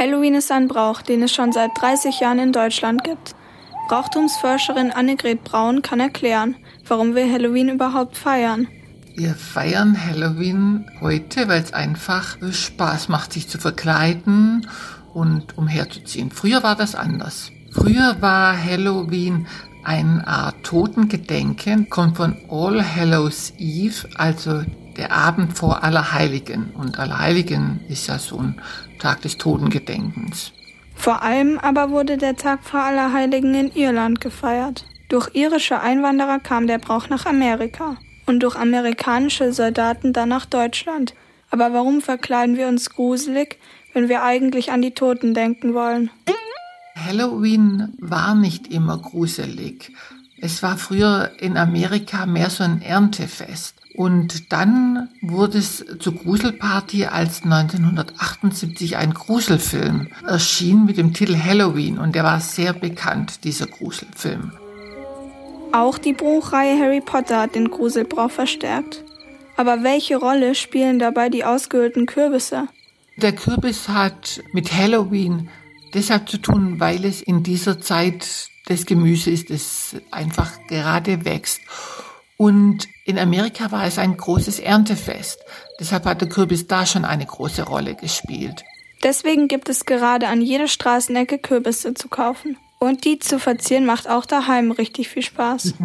Halloween ist ein Brauch, den es schon seit 30 Jahren in Deutschland gibt. Brauchtumsforscherin Annegret Braun kann erklären, warum wir Halloween überhaupt feiern. Wir feiern Halloween heute, weil es einfach Spaß macht, sich zu verkleiden und umherzuziehen. Früher war das anders. Früher war Halloween eine Art Totengedenken, kommt von All Hallows Eve, also der Abend vor Allerheiligen. Und Allerheiligen ist ja so ein Tag des Totengedenkens. Vor allem aber wurde der Tag vor Allerheiligen in Irland gefeiert. Durch irische Einwanderer kam der Brauch nach Amerika und durch amerikanische Soldaten dann nach Deutschland. Aber warum verkleiden wir uns gruselig, wenn wir eigentlich an die Toten denken wollen? Halloween war nicht immer gruselig. Es war früher in Amerika mehr so ein Erntefest. Und dann wurde es zur Gruselparty, als 1978 ein Gruselfilm erschien mit dem Titel Halloween. Und der war sehr bekannt, dieser Gruselfilm. Auch die Buchreihe Harry Potter hat den Gruselbrauch verstärkt. Aber welche Rolle spielen dabei die ausgehöhlten Kürbisse? Der Kürbis hat mit Halloween deshalb zu tun, weil es in dieser Zeit das Gemüse ist, das einfach gerade wächst. Und in Amerika war es ein großes Erntefest. Deshalb hat der Kürbis da schon eine große Rolle gespielt. Deswegen gibt es gerade an jeder Straßenecke Kürbisse zu kaufen. Und die zu verzieren macht auch daheim richtig viel Spaß.